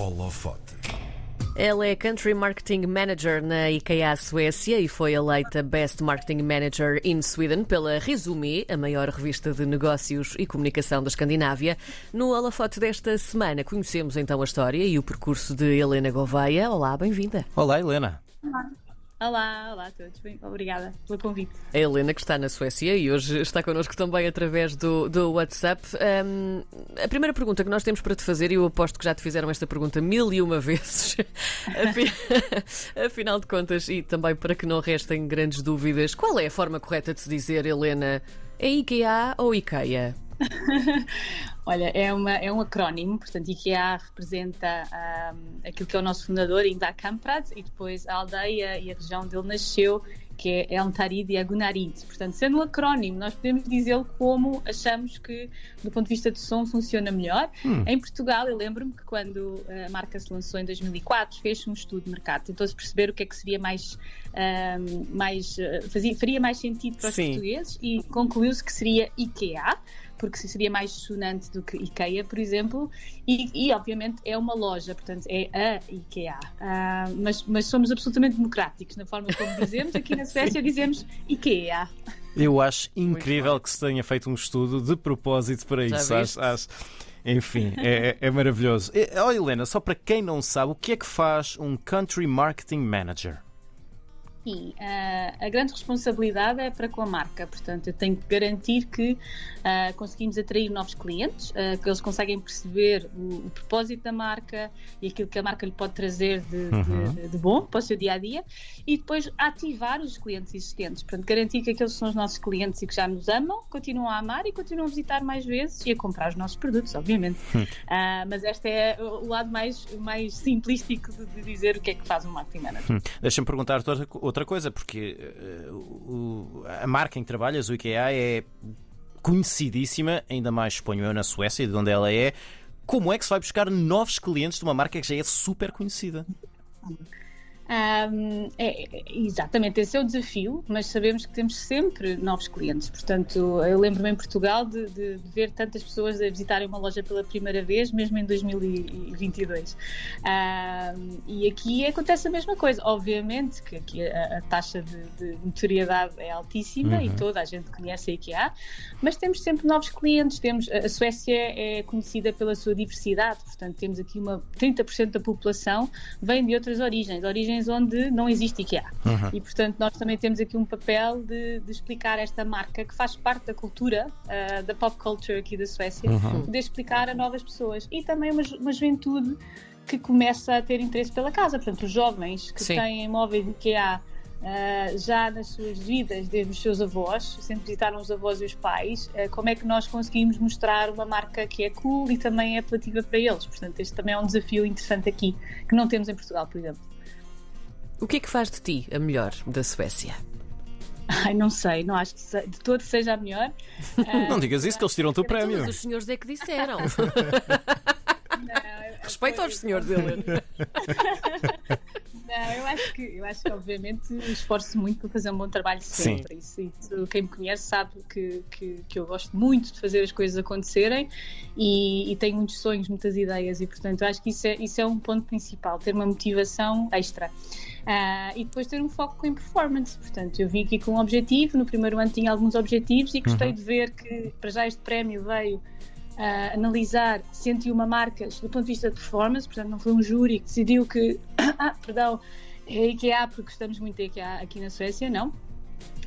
Holofote. Ela é Country Marketing Manager na IKEA Suécia e foi eleita Best Marketing Manager in Sweden pela Resumé, a maior revista de negócios e comunicação da Escandinávia. No holofote desta semana conhecemos então a história e o percurso de Helena Gouveia. Olá, bem-vinda. Olá, Helena. Olá, olá a todos. Bem, obrigada pelo convite. A Helena, que está na Suécia e hoje está connosco também através do, do WhatsApp. Um, a primeira pergunta que nós temos para te fazer, e eu aposto que já te fizeram esta pergunta mil e uma vezes, afinal de contas, e também para que não restem grandes dúvidas, qual é a forma correta de se dizer, Helena? É IKEA ou IKEA? Olha, é, uma, é um acrónimo, portanto, IKEA representa um, aquilo que é o nosso fundador, Inda Kamprad, e depois a aldeia e a região onde ele nasceu, que é Elmtarid e Agunarid. Portanto, sendo um acrónimo, nós podemos dizê-lo como achamos que, do ponto de vista de som, funciona melhor. Hum. Em Portugal, eu lembro-me que quando a marca se lançou em 2004, fez um estudo de mercado, tentou-se perceber o que é que seria mais, um, mais fazia, faria mais sentido para os Sim. portugueses e concluiu-se que seria IKEA porque seria mais sonante do que IKEA, por exemplo, e, e obviamente é uma loja, portanto é a IKEA. Uh, mas, mas somos absolutamente democráticos na forma como dizemos. Aqui na Suécia dizemos IKEA. Eu acho incrível que se tenha feito um estudo de propósito para isso. Acho, acho, enfim, é, é maravilhoso. Olha, Helena, só para quem não sabe, o que é que faz um Country Marketing Manager? Sim, uh, a grande responsabilidade é para com a marca, portanto, eu tenho que garantir que uh, conseguimos atrair novos clientes, uh, que eles conseguem perceber o, o, propósito da marca e aquilo que a marca lhe pode trazer de, uhum. de, de, bom para o seu dia a dia e depois ativar os clientes existentes, portanto, garantir que aqueles são os nossos clientes e que já nos amam, continuam a amar e continuam a visitar mais vezes e a comprar os nossos produtos, obviamente. Uhum. mas este é o lado mais, mais simplístico de, de, dizer o que é que faz um marketing manager. Uhum. Deixa-me perguntar outra coisa, porque uh, o, a marca em que trabalhas, o IKEA, é conhecidíssima, ainda mais exponho eu na Suécia, de onde ela é. Como é que se vai buscar novos clientes de uma marca que já é super conhecida? Um, é, exatamente, esse é o desafio, mas sabemos que temos sempre novos clientes. Portanto, eu lembro-me em Portugal de, de, de, ver tantas pessoas a visitarem uma loja pela primeira vez, mesmo em 2022. Um, e aqui acontece a mesma coisa. Obviamente que aqui a, a taxa de, de, notoriedade é altíssima uhum. e toda a gente conhece a IKEA, mas temos sempre novos clientes. Temos, a Suécia é conhecida pela sua diversidade, portanto, temos aqui uma 30% da população vem de outras origens, origens regiões onde não existe IKEA. Uhum. E, portanto, nós também temos aqui um papel de, de explicar esta marca que faz parte da cultura, uh, da pop culture aqui da Suécia, uhum. de explicar a novas pessoas. E também uma, uma juventude que começa a ter interesse pela casa. Portanto, os jovens que Sim. têm imóveis IKEA Uh, já nas suas vidas, desde os seus avós, sempre visitaram os avós e os pais, uh, como é que nós conseguimos mostrar uma marca que é cool e também é apelativa para eles. Portanto, este também é um desafio interessante aqui, que não temos em Portugal, por exemplo. O que é que faz de ti a melhor da Suécia? Ai, não sei, não acho que de todo seja a melhor. não digas isso, que eles tiram-te o prémio. Mas os senhores é que disseram. Não, Respeito aos senhores, Helena. Não, eu acho que, eu acho que obviamente esforço muito para fazer um bom trabalho sempre. Isso, isso, quem me conhece sabe que, que, que, eu gosto muito de fazer as coisas acontecerem e, e tenho muitos sonhos, muitas ideias e portanto acho que isso é, isso é um ponto principal, ter uma motivação extra. Uh, e depois ter um foco em performance. Portanto, eu vim aqui com um objetivo, no primeiro ano tinha alguns objetivos e gostei uhum. de ver que para já este prémio veio uh, analisar 101 marcas do ponto de vista de performance, portanto não foi um júri que decidiu que, ah, perdão, é IKEA, porque gostamos muito da IKEA aqui na Suécia, não.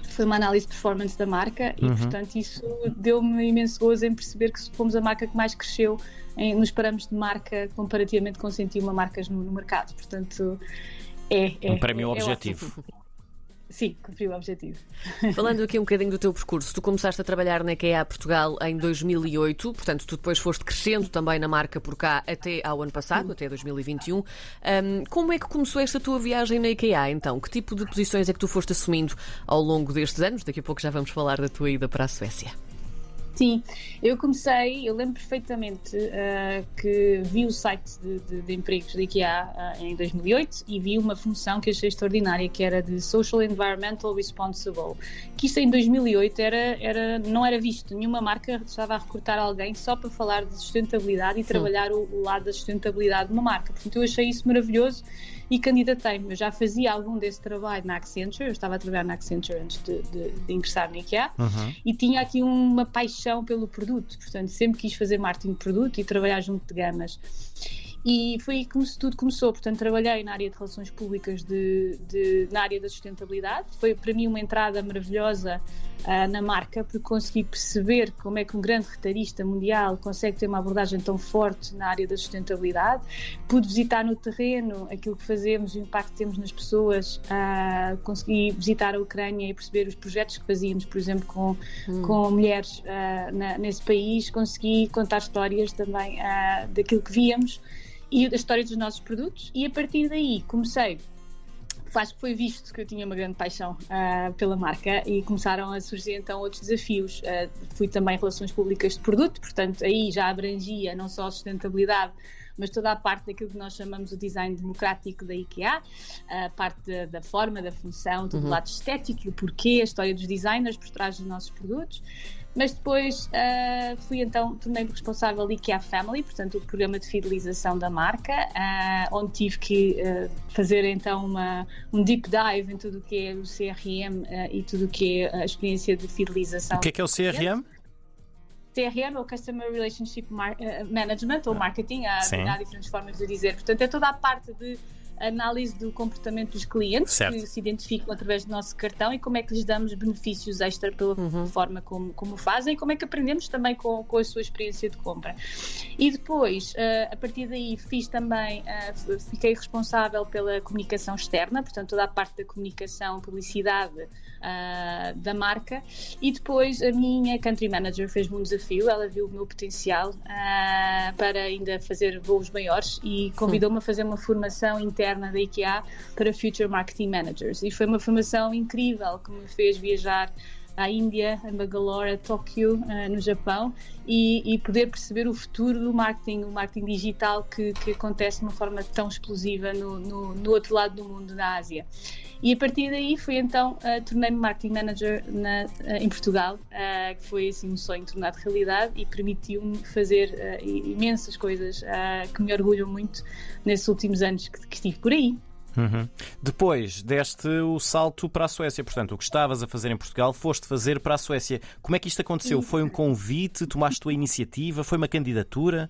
Foi uma análise de performance da marca e, uhum. portanto, isso deu-me imenso gozo em perceber que fomos a marca que mais cresceu em, nos parâmetros de marca comparativamente com 101 marcas no, no mercado. Portanto, é, é um prémio é, objetivo. É Sim, cumpriu o objetivo. Falando aqui um bocadinho do teu percurso, tu começaste a trabalhar na IKEA Portugal em 2008, portanto, tu depois foste crescendo também na marca por cá até ao ano passado, até 2021. Um, como é que começou esta tua viagem na IKEA, então? Que tipo de posições é que tu foste assumindo ao longo destes anos? Daqui a pouco já vamos falar da tua ida para a Suécia. Sim, eu comecei, eu lembro perfeitamente uh, que vi o site de, de, de empregos da IKEA uh, em 2008 e vi uma função que achei extraordinária, que era de Social Environmental Responsible, que isto em 2008 era, era, não era visto, nenhuma marca estava a recrutar alguém só para falar de sustentabilidade e Sim. trabalhar o, o lado da sustentabilidade de uma marca. Portanto, eu achei isso maravilhoso e candidatei-me. Eu já fazia algum desse trabalho na Accenture, eu estava a trabalhar na Accenture antes de, de, de ingressar na IKEA uhum. e tinha aqui uma paixão pelo produto, portanto, sempre quis fazer marketing de produto e trabalhar junto de gamas. E foi aí que tudo começou. Portanto, trabalhei na área de relações públicas, de, de na área da sustentabilidade. Foi para mim uma entrada maravilhosa uh, na marca, porque consegui perceber como é que um grande retalhista mundial consegue ter uma abordagem tão forte na área da sustentabilidade. Pude visitar no terreno aquilo que fazemos, o impacto que temos nas pessoas. Uh, consegui visitar a Ucrânia e perceber os projetos que fazíamos, por exemplo, com, hum. com mulheres uh, na, nesse país. Consegui contar histórias também daquilo que víamos e da história dos nossos produtos e a partir daí comecei acho que foi visto que eu tinha uma grande paixão uh, pela marca e começaram a surgir então outros desafios. Uh, fui também relações públicas de produto, portanto aí já abrangia não só a sustentabilidade, mas toda a parte daquilo que nós chamamos o design democrático da IKEA, a parte da, da forma, da função, todo uhum. o lado estético, o porquê, a história dos designers por trás dos nossos produtos. Mas depois uh, fui então, tornei-me responsável IKEA Family, portanto, o programa de fidelização da marca, uh, onde tive que uh, fazer então uma, um deep dive em tudo o que é o CRM e tudo o que é a experiência de fidelização. O que é que é o CRM? CRM ou Customer Relationship Management ou ah, marketing, há, há diferentes formas de dizer. Portanto, é toda a parte de análise do comportamento dos clientes certo. que se identificam através do nosso cartão e como é que lhes damos benefícios extra pela uhum. forma como, como fazem e como é que aprendemos também com, com a sua experiência de compra. E depois, uh, a partir daí, fiz também, uh, fiquei responsável pela comunicação externa, portanto, toda a parte da comunicação, publicidade uh, da marca. E depois, a minha country manager fez-me um desafio, ela viu o meu potencial para ainda fazer voos maiores e convidou-me a fazer uma formação interna da IKEA para Future Marketing Managers. E foi uma formação incrível que me fez viajar à Índia, a Bangalore, a Tóquio, uh, no Japão, e, e, poder perceber o futuro do marketing, o marketing digital que, que acontece de uma forma tão explosiva no, no, no, outro lado do mundo, na Ásia. E a partir daí foi então, uh, tornei-me marketing manager na, uh, em Portugal, uh, que foi assim um sonho tornado realidade e permitiu-me fazer imensas coisas que me orgulham muito nesses últimos anos que, que estive por aí. Uhum. Depois deste o salto para a Suécia, portanto, o que estavas a fazer em Portugal, foste fazer para a Suécia. Como é que isto aconteceu? Foi um convite? Tomaste a iniciativa? Foi uma candidatura?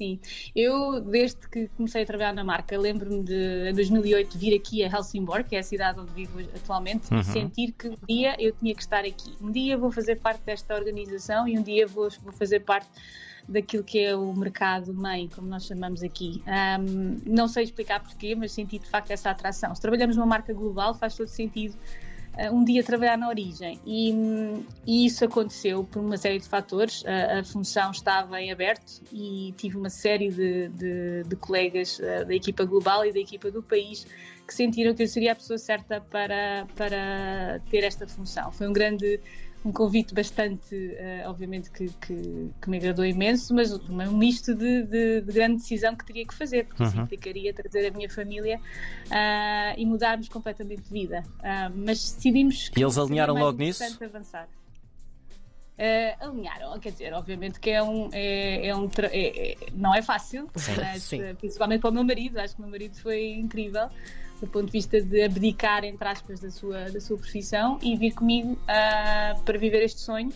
Sim, eu desde que comecei a trabalhar na marca, lembro-me de em 2008 vir aqui a Helsingborg, que é a cidade onde vivo atualmente, uhum. e sentir que um dia eu tinha que estar aqui. Um dia vou fazer parte desta organização e um dia vou, vou fazer parte daquilo que é o mercado mãe, como nós chamamos aqui. Um, não sei explicar porquê, mas senti de facto essa atração. Se trabalhamos numa marca global, faz todo sentido um dia trabalhar na origem. E, e, isso aconteceu por uma série de fatores. a função estava em aberto e tive uma série de, de, de colegas uh, da equipa global e da equipa do país que sentiram que eu seria a pessoa certa para, para ter esta função. Foi um grande um convite bastante, uh, obviamente, que, que, que, me agradou imenso, mas um misto de, de, de, grande decisão que teria que fazer, porque uhum. implicaria trazer a minha família uh, e mudarmos completamente de vida. Uh, mas decidimos que. E eles alinharam logo nisso? Avançar. Uh, alinharam, quer dizer, obviamente que é um, é, é um é, é, não é fácil, sim, mas, sim. principalmente para o meu marido, acho que o meu marido foi incrível do ponto de vista de abdicar, entre aspas, da sua, da sua profissão e vir comigo uh, para viver este sonho.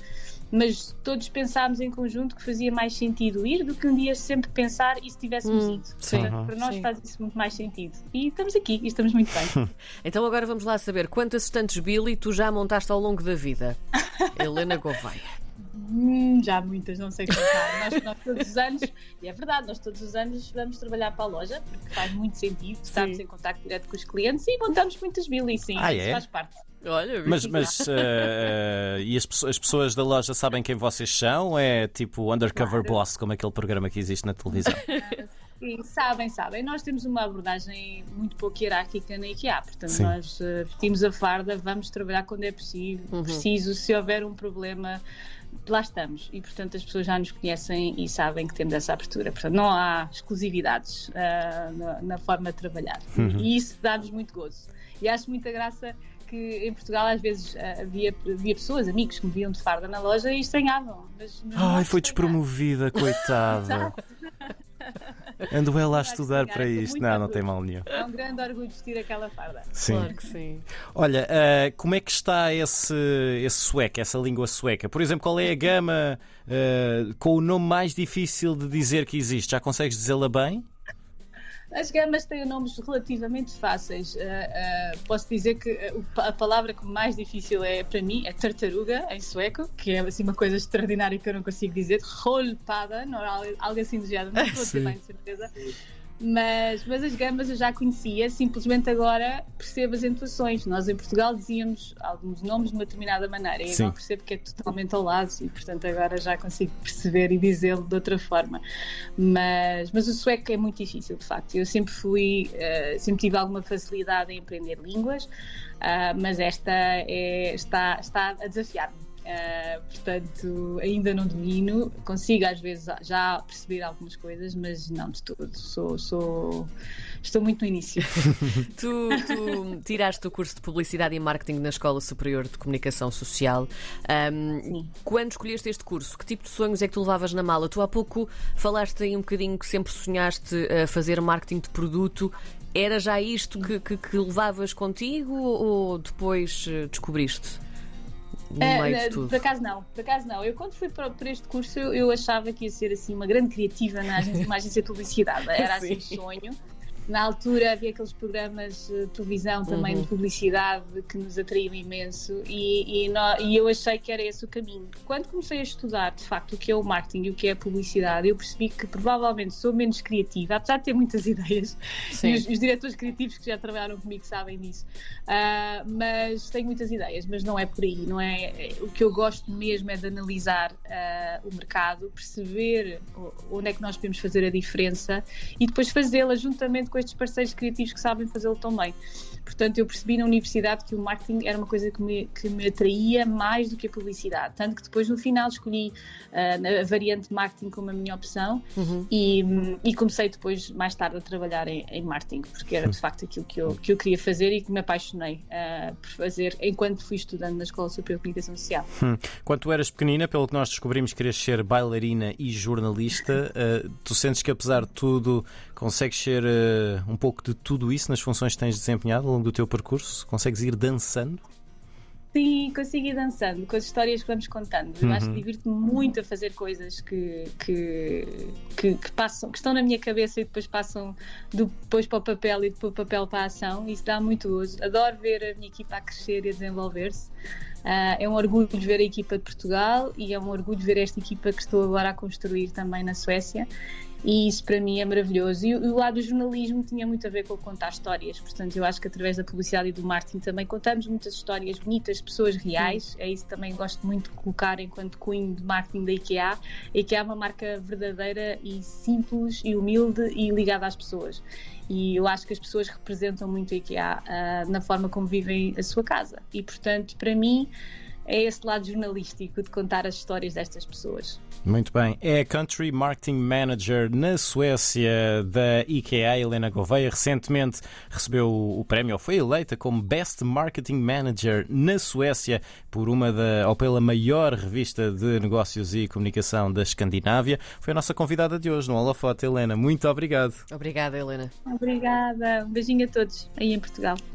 Mas todos pensámos em conjunto que fazia mais sentido ir do que um dia sempre pensar e se tivéssemos hum, ido. Sim. Portanto, para nós sim. faz isso muito mais sentido. E estamos aqui e estamos muito bem. então agora vamos lá saber quantas estantes Billy tu já montaste ao longo da vida. Helena Gouveia. Hum, já muitas, não sei contar. nós, nós, todos os anos, e é verdade, nós todos os anos vamos trabalhar para a loja, porque faz muito sentido, estamos em contato direto com os clientes e montamos muitas bilhas, sim, ah, isso é? faz parte. Olha, mas mas uh, e as, as, pessoas da loja sabem quem vocês são? É tipo Undercover claro. Boss, como aquele programa que existe na televisão? Sim, sabem, sabem. Nós temos uma abordagem muito pouco hierárquica na IKEA, portanto, Sim. nós uh, vestimos a farda, vamos trabalhar quando é possível, uhum. preciso, se houver um problema lá estamos e, portanto, as pessoas já nos conhecem e sabem que temos essa abertura. Portanto, não há exclusividades uh, na, na, forma de trabalhar. Uhum. E isso dá-nos muito gozo. E acho muita graça que em Portugal às vezes uh, havia, havia pessoas, amigos que me viam de farda na loja e estranhavam. Mas, mas Ai, foi despromovida, coitada. Ando ela a estudar para isto. Não, não tem mal nenhum. É um grande orgulho vestir aquela farda. Sim. Claro que sim. Olha, uh, como é que está esse, esse sueco, essa língua sueca? Por exemplo, qual é a gama uh, com o nome mais difícil de dizer que existe? Já consegues dizê-la bem? As gamas têm nomes relativamente fáceis. Uh, uh, posso dizer que a palavra que mais difícil é para mim é tartaruga em sueco, que é assim uma coisa extraordinária que eu não consigo dizer. Rolpada, não, é algo assim do género, não estou a ter bem certeza. Mas, mas as gambas eu já conhecia, simplesmente agora percebo as entoações. Nós em Portugal dizíamos alguns nomes de uma determinada maneira e agora percebo que é totalmente ao lado e, portanto, agora já consigo perceber e dizê-lo de outra forma. Mas, mas o sueco é muito difícil, de facto. Eu sempre fui, uh, sempre tive alguma facilidade em aprender línguas, uh, mas esta é, está, está a desafiar-me. Uh, portanto, ainda não domino, consigo às vezes já perceber algumas coisas, mas não de todo. Sou, sou... Estou muito no início. tu, tu, tiraste o curso de Publicidade e Marketing na Escola Superior de Comunicação Social. Um, quando escolheste este curso, que tipo de sonhos é que tu levavas na mala? Tu há pouco falaste aí um bocadinho que sempre sonhaste a fazer marketing de produto. Era já isto que, que, que levavas contigo ou depois eh, descobriste? No uh, meio de tudo? Por acaso não, por acaso não. Eu quando fui para, para este curso eu, eu, achava que ia ser assim uma grande criativa na agência, uma agência de publicidade. Era assim um sonho. Na altura havia aqueles programas de televisão também uhum. de publicidade que nos atraíam imenso e, e, no, e, eu achei que era esse o caminho. Quando comecei a estudar de facto o que é o marketing e o que é a publicidade, eu percebi que provavelmente sou menos criativa, apesar de ter muitas ideias, e os, os, diretores criativos que já trabalharam comigo sabem disso, uh, mas tenho muitas ideias, mas não é por aí, não é? O que eu gosto mesmo é de analisar uh, o mercado, perceber onde é que nós podemos fazer a diferença e depois fazê-la juntamente com estes parceiros criativos que sabem fazê-lo tão bem. Portanto, eu percebi na universidade que o marketing era uma coisa que me, que me atraía mais do que a publicidade. Tanto que depois, no final, escolhi uh, a variante marketing como a minha opção uhum. e, e, comecei depois, mais tarde, a trabalhar em, em, marketing, porque era de facto aquilo que eu, que eu queria fazer e que me apaixonei uh, por fazer enquanto fui estudando na Escola Superior de Comunicação Social. Hum. Quando tu eras pequenina, pelo que nós descobrimos, querias ser bailarina e jornalista. Uh, tu sentes que, apesar de tudo, consegues ser um pouco de tudo isso nas funções que tens desempenhado? longo do teu percurso? Consegues ir dançando? Sim, consigo ir dançando com as histórias que vamos contando. Uhum. acho que uhum. divirto-me muito a fazer coisas que, que, que, que, passam, que estão na minha cabeça e depois passam depois para o papel e depois do papel para a ação. Isso dá muito gozo. Adoro ver a minha equipa a crescer e a desenvolver-se. Uh, é um orgulho ver a equipa de Portugal e é um orgulho ver esta equipa que estou agora a construir também na Suécia e isso para mim é maravilhoso. E o lado do jornalismo tinha muito a ver com contar histórias, portanto, eu acho que através da publicidade e do marketing também contamos muitas histórias bonitas pessoas reais. Sim. É isso que também gosto muito de colocar enquanto cunho de marketing da IKEA. A IKEA é uma marca verdadeira e simples e humilde e ligada às pessoas. E eu acho que as pessoas representam muito a IKEA uh, na forma como vivem a sua casa. E, portanto, para mim, é esse lado jornalístico de contar as histórias destas pessoas. Muito bem. É Country Marketing Manager na Suécia da IKEA, Helena Gouveia. Recentemente recebeu o prémio, ou foi eleita como Best Marketing Manager na Suécia por uma da, ou pela maior revista de negócios e comunicação da Escandinávia. Foi a nossa convidada de hoje no Holofote, Helena. Muito obrigado. Obrigada, Helena. Obrigada. Um beijinho a todos aí em Portugal.